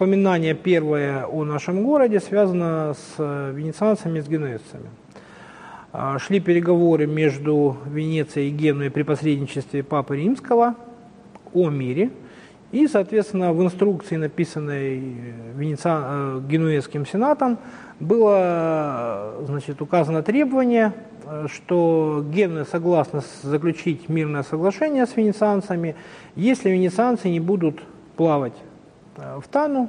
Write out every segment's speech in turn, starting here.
упоминание первое о нашем городе связано с венецианцами, с генуэзцами. Шли переговоры между Венецией и Генуей при посредничестве Папы Римского о мире. И, соответственно, в инструкции, написанной Венециан... Генуэзским сенатом, было значит, указано требование что Генуя согласна заключить мирное соглашение с венецианцами, если венецианцы не будут плавать э, в Тану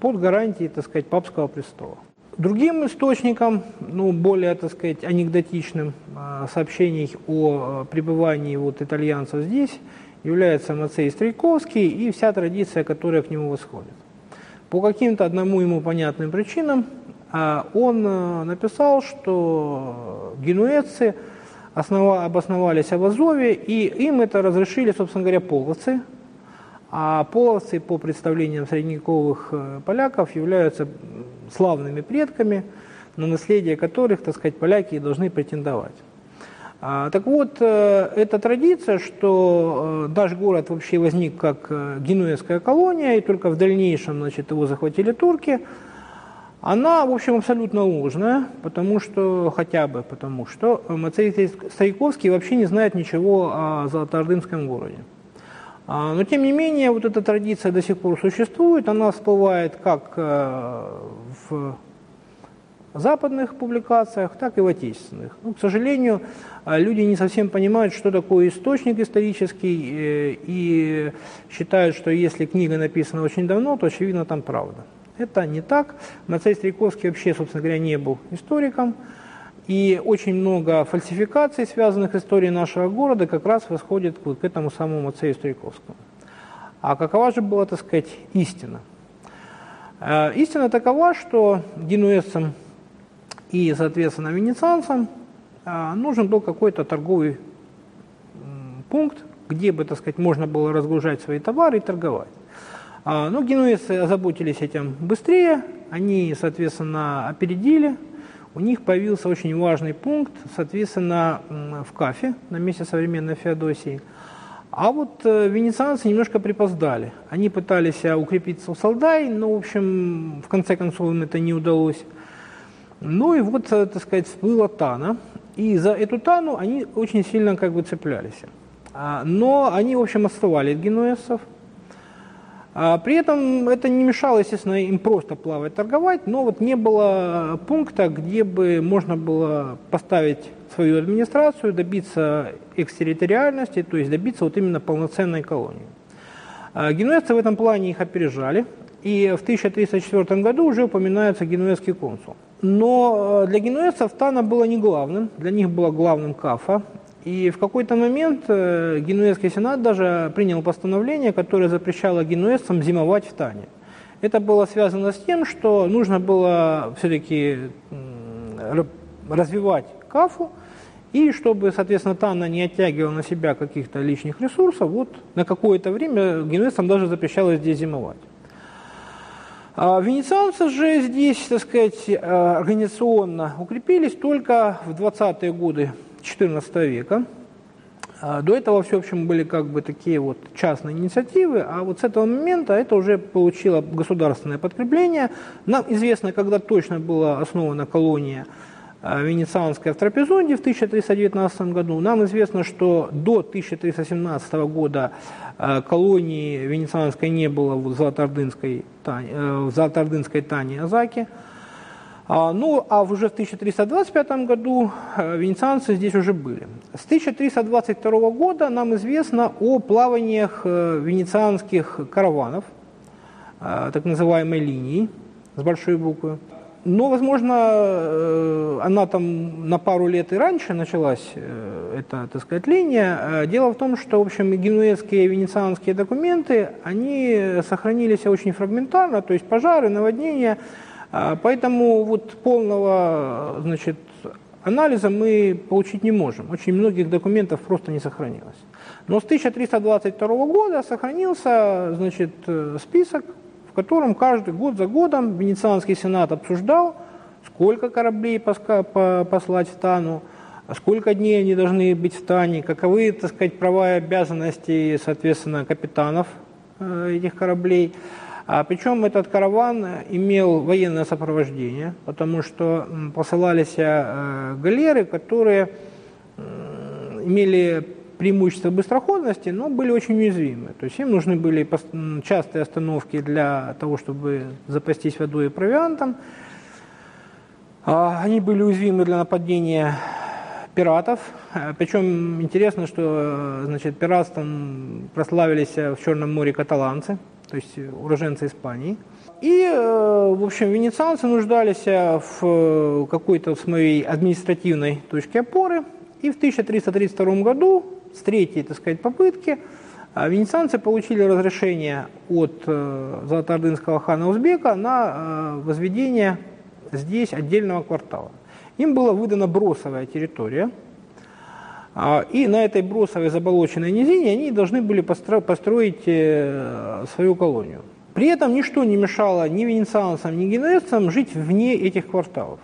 под гарантией, так сказать, папского престола. Другим источником, ну, более, так сказать, анекдотичным э, сообщений о э, пребывании вот итальянцев здесь является Мацей Стрейковский и вся традиция, которая к нему восходит. По каким-то одному ему понятным причинам он э, написал, что генуэзцы основа, обосновались в Азове, и им это разрешили, собственно говоря, половцы. А половцы, по представлениям средневековых э, поляков, являются славными предками, на наследие которых, так сказать, поляки и должны претендовать. А, так вот, э, эта традиция, что наш город вообще возник как генуэзская колония, и только в дальнейшем значит, его захватили турки – она, в общем, абсолютно ложная, потому что, хотя бы потому что Мацей Стариковский вообще не знает ничего о Золотоордынском городе. А, но, тем не менее, вот эта традиция до сих пор существует, она всплывает как э, в западных публикациях, так и в отечественных. Ну, к сожалению, э, люди не совсем понимают, что такое источник исторический, э, и считают, что если книга написана очень давно, то, очевидно, там правда. Это не так. Мацей Стрейковский вообще, собственно говоря, не был историком. И очень много фальсификаций, связанных с историей нашего города, как раз восходит к этому самому Мацею Стрейковскому. А какова же была, так сказать, истина? Э, истина такова, что генуэзцам и, соответственно, венецианцам э, нужен был какой-то торговый пункт, где бы, так сказать, можно было разгружать свои товары и торговать. А, Но ну, генуэзцы озаботились этим быстрее, они, соответственно, опередили. У них появился очень важный пункт, соответственно, в Кафе, на месте современной Феодосии. А вот э, венецианцы немножко припоздали. Они пытались а, укрепиться в Салдай, но, в общем, в конце концов им это не удалось. Ну и вот, э, так сказать, всплыла Тана. И за эту Тану они очень сильно как бы цеплялись. А, но они, в общем, отставали от генуэзцев. А при этом это не мешало, естественно, им просто плавать, торговать, но вот не было пункта, где бы можно было поставить свою администрацию, добиться экстерриториальности, то есть добиться вот именно полноценной колонии. А генуэзцы в этом плане их опережали, и в 1304 году уже упоминается генуэзский консул. Но э, для генуэзцев Тана было не главным, для них было главным Кафа, и в какой-то момент э, Генуэзский сенат даже принял постановление, которое запрещало генуэзцам зимовать в Тане. Это было связано с тем, что нужно было все-таки развивать Кафу, и чтобы, соответственно, Тана не оттягивала на себя каких-то лишних ресурсов, вот на какое-то время генуэзцам даже запрещалось здесь зимовать. А венецианцы же здесь, так сказать, э, организационно укрепились только в 20-е годы XIV века. А, до этого все, в общем, были как бы такие вот частные инициативы, а вот с этого момента это уже получило государственное подкрепление. Нам известно, когда точно была основана колония а, венецианская в Трапезунде в 1319 году. Нам известно, что до 1317 года а, колонии венецианской не было в Золотоордынской, э, в Золотоордынской Тане Азаке. А, ну, а уже в 1325 году э, венецианцы здесь уже были. С 1322 года нам известно о плаваниях э, венецианских караванов, э, так называемой линии с большой буквы. Но, возможно, она там на пару лет и раньше началась, эта, так сказать, линия. Дело в том, что, в общем, генуэзские и венецианские документы, они сохранились очень фрагментарно, то есть пожары, наводнения – поэтому вот полного значит, анализа мы получить не можем. Очень многих документов просто не сохранилось. Но с 1322 года сохранился значит, список, в котором каждый год за годом Венецианский сенат обсуждал, сколько кораблей послать в Тану, сколько дней они должны быть в Тане, каковы, так сказать, права и обязанности, соответственно, капитанов э, этих кораблей – А причем этот караван имел военное сопровождение, потому что посылались э, галеры, которые имели преимущество быстроходности, но были очень уязвимы. То есть им нужны были частые остановки для того, чтобы запастись водой и провиантом. А, они были уязвимы для нападения пиратов. Э, Причем интересно, что э, значит, пиратством прославились в Черном море каталанцы – то есть уроженцы Испании. И, э, в общем, венецианцы нуждались в э, какой-то своей административной точке опоры. И в 1332 году, с третьей, так сказать, попытки, э, венецианцы получили разрешение от золотоордынского хана Узбека на возведение здесь отдельного квартала. Им была выдана бросовая территория – и на этой бросовой заболоченной низине они должны были построить э, свою колонию. При этом ничто не мешало ни венецианцам, ни генуэзцам жить вне этих кварталов.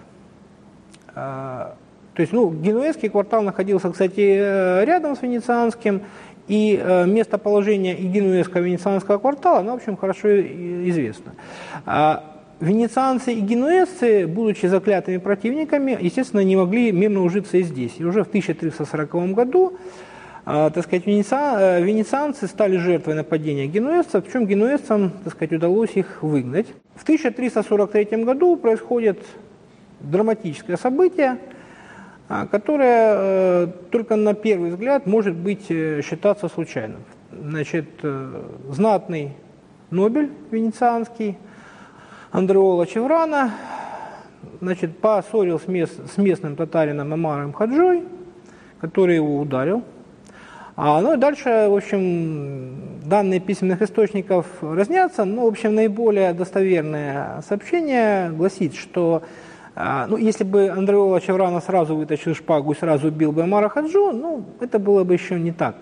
А, то есть, ну, генуэзский квартал находился, кстати, э, рядом с венецианским, и э, местоположение и генуэзского, и венецианского квартала, оно, в общем, хорошо известно. Венецианцы и генуэзцы, будучи заклятыми противниками, естественно, не могли мирно ужиться и здесь. И уже в 1340 году э, так сказать, венециан, венецианцы стали жертвой нападения генуэзцев, причем генуэзцам так сказать, удалось их выгнать. В 1343 году происходит драматическое событие, э, которое э, только на первый взгляд может быть э, считаться случайным. Значит, знатный Нобель венецианский Андреола Чеврана, значит, поссорил с, мест, с местным татарином Амаром Хаджой, который его ударил. А, ну и дальше, в общем, данные письменных источников разнятся, но, в общем, наиболее достоверное сообщение гласит, что а, ну, если бы Андреола Чеврана сразу вытащил шпагу и сразу убил бы Амара Хаджу, ну, это было бы еще не так,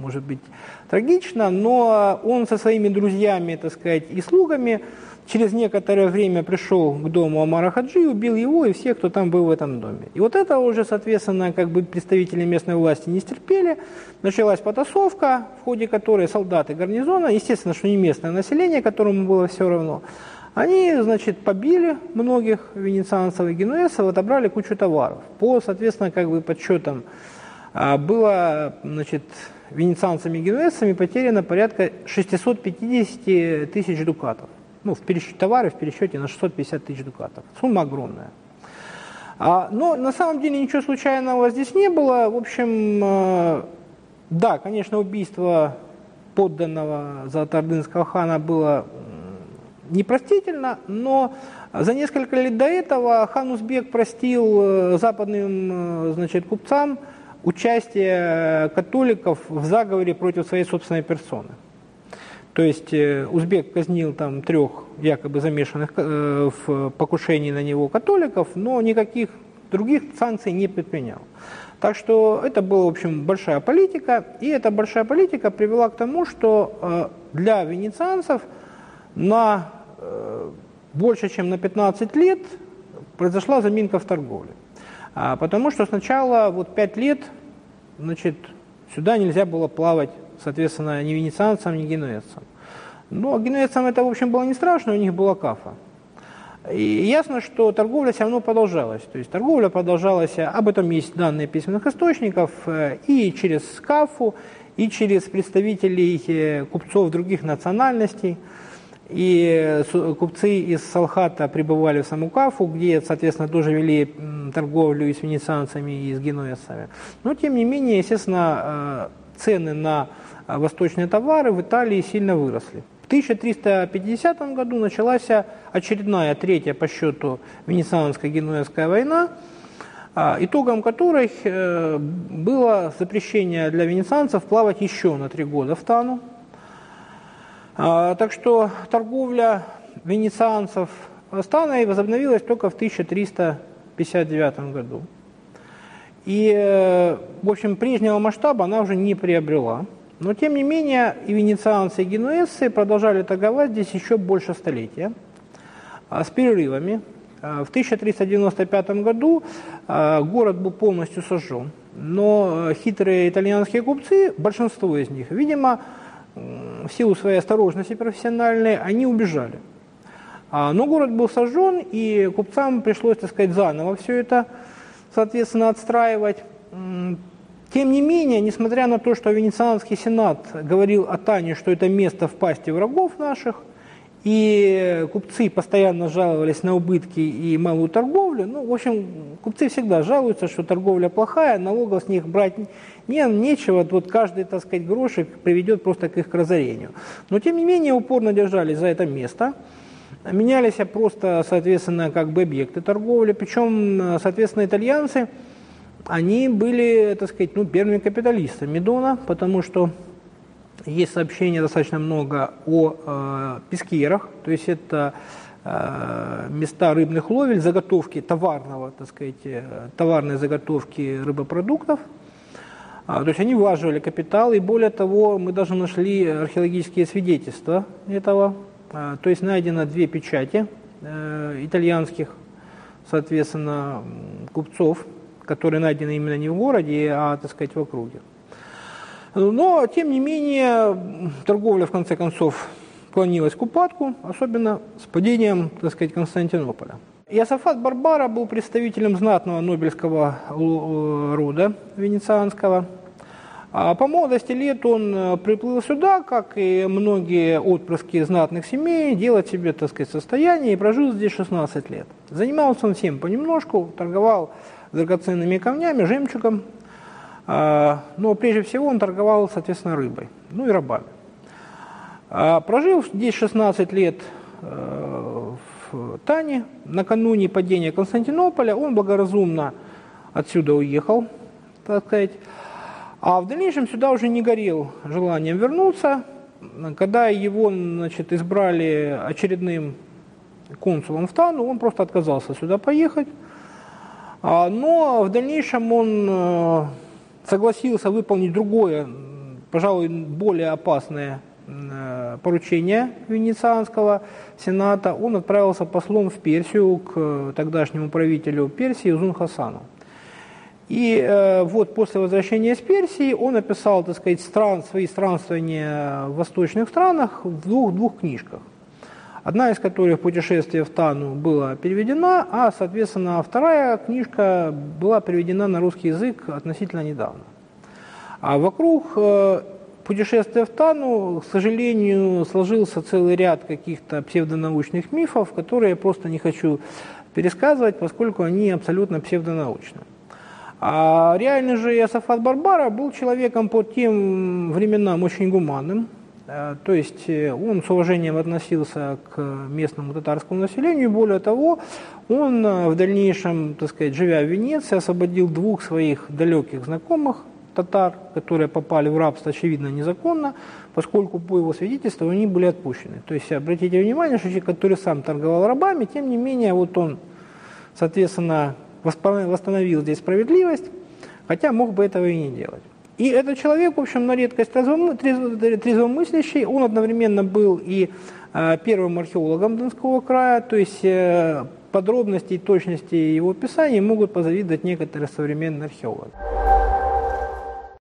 может быть, трагично, но он со своими друзьями, так сказать, и слугами через некоторое время пришел к дому Амара Хаджи, убил его и всех, кто там был в этом доме. И вот это уже, соответственно, как бы представители местной власти не стерпели. Началась потасовка, в ходе которой солдаты гарнизона, естественно, что не местное население, которому было все равно, они, значит, побили многих венецианцев и генуэзцев, отобрали кучу товаров. По, соответственно, как бы подсчетам было, значит, венецианцами и генуэзцами потеряно порядка 650 тысяч дукатов ну, в пересчете товары в пересчете на 650 тысяч дукатов. Сумма огромная. А, но на самом деле ничего случайного здесь не было. В общем, э, да, конечно, убийство подданного Золотоордынского хана было непростительно, но за несколько лет до этого хан Узбек простил э, западным э, значит, купцам участие католиков в заговоре против своей собственной персоны. То есть э, узбек казнил там трех якобы замешанных э, в покушении на него католиков, но никаких других санкций не предпринял. Так что это была, в общем, большая политика, и эта большая политика привела к тому, что э, для венецианцев на больше, чем на 15 лет произошла заминка в торговле. А, потому что сначала вот 5 лет значит, сюда нельзя было плавать соответственно, ни венецианцам, ни генуэзцам. Но генуэзцам это, в общем, было не страшно, у них была кафа. И ясно, что торговля все равно продолжалась. То есть торговля продолжалась, об этом есть данные письменных источников, э, и через КАФу, и через представителей э, купцов других национальностей. И э, купцы из Салхата прибывали в саму Кафу, где, соответственно, тоже вели торговлю и с венецианцами, и с генуэзцами. Но, тем не менее, естественно, цены на а восточные товары в Италии сильно выросли. В 1350 году началась очередная, третья по счету Венецианско-Генуэзская война, а, итогом которой э, было запрещение для венецианцев плавать еще на три года в Тану. А, так что торговля венецианцев с Таной возобновилась только в 1359 году. И, э, в общем, прежнего масштаба она уже не приобрела. Но, тем не менее, и венецианцы, и генуэзцы продолжали торговать здесь еще больше столетия, а, с перерывами. А, в 1395 году город был полностью сожжен, но хитрые итальянские купцы, большинство из них, видимо, в силу своей осторожности профессиональной, они убежали. А, но город был сожжен, и купцам пришлось, так сказать, заново все это, соответственно, отстраивать. Тем не менее, несмотря на то, что Венецианский сенат говорил о Тане, что это место в пасти врагов наших, и купцы постоянно жаловались на убытки и малую торговлю. Ну, в общем, купцы всегда жалуются, что торговля плохая, налогов с них брать не, нечего. Вот каждый, так сказать, грошек приведет просто к их разорению. Но, тем не менее, упорно держались за это место. Менялись просто, соответственно, как бы объекты торговли. Причем, соответственно, итальянцы – они были, так сказать, ну, первыми капиталистами Дона, потому что есть сообщения достаточно много о э, пескерах, то есть это э, места рыбных ловель, заготовки товарного, так сказать, э, товарной заготовки рыбопродуктов. А, то есть они влаживали капитал, и более того, мы даже нашли археологические свидетельства этого. А, то есть найдено две печати э, итальянских, соответственно, купцов, которые найдены именно не в городе, а, так сказать, в округе. Но, тем не менее, торговля, в конце концов, клонилась к упадку, особенно с падением, так сказать, Константинополя. Иосафат Барбара был представителем знатного нобельского рода венецианского. А по молодости лет он э, приплыл сюда, как и многие отпрыски знатных семей, делать себе, так сказать, состояние и прожил здесь 16 лет. Занимался он всем понемножку, торговал драгоценными камнями, жемчугом, но прежде всего он торговал, соответственно, рыбой, ну и рабами. А, прожив здесь 16 лет э, в Тане, накануне падения Константинополя, он благоразумно отсюда уехал, так сказать, а в дальнейшем сюда уже не горел желанием вернуться. Когда его значит, избрали очередным консулом в Тану, он просто отказался сюда поехать. А, но в дальнейшем он э, согласился выполнить другое, пожалуй, более опасное э, поручение Венецианского сената. Он отправился послом в Персию к тогдашнему правителю Персии Зун Хасану. И э, вот после возвращения из Персии он описал, так сказать, стран, свои странствования в восточных странах в двух, двух книжках одна из которых «Путешествие в Тану» была переведена, а, соответственно, вторая книжка была переведена на русский язык относительно недавно. А вокруг э, «Путешествия в Тану», к сожалению, сложился целый ряд каких-то псевдонаучных мифов, которые я просто не хочу пересказывать, поскольку они абсолютно псевдонаучны. А реально же Иосафат Барбара был человеком по тем временам очень гуманным, то есть э, он с уважением относился к местному татарскому населению, более того, он э, в дальнейшем, так сказать, живя в Венеции, освободил двух своих далеких знакомых татар, которые попали в рабство, очевидно, незаконно, поскольку по его свидетельству они были отпущены. То есть обратите внимание, что человек, который сам торговал рабами, тем не менее, вот он, соответственно, восстановил здесь справедливость, хотя мог бы этого и не делать. И этот человек, в общем, на редкость трезвомыслящий, он одновременно был и э, первым археологом Донского края, то есть э, подробности и точности его описаний могут позавидовать некоторые современные археологи.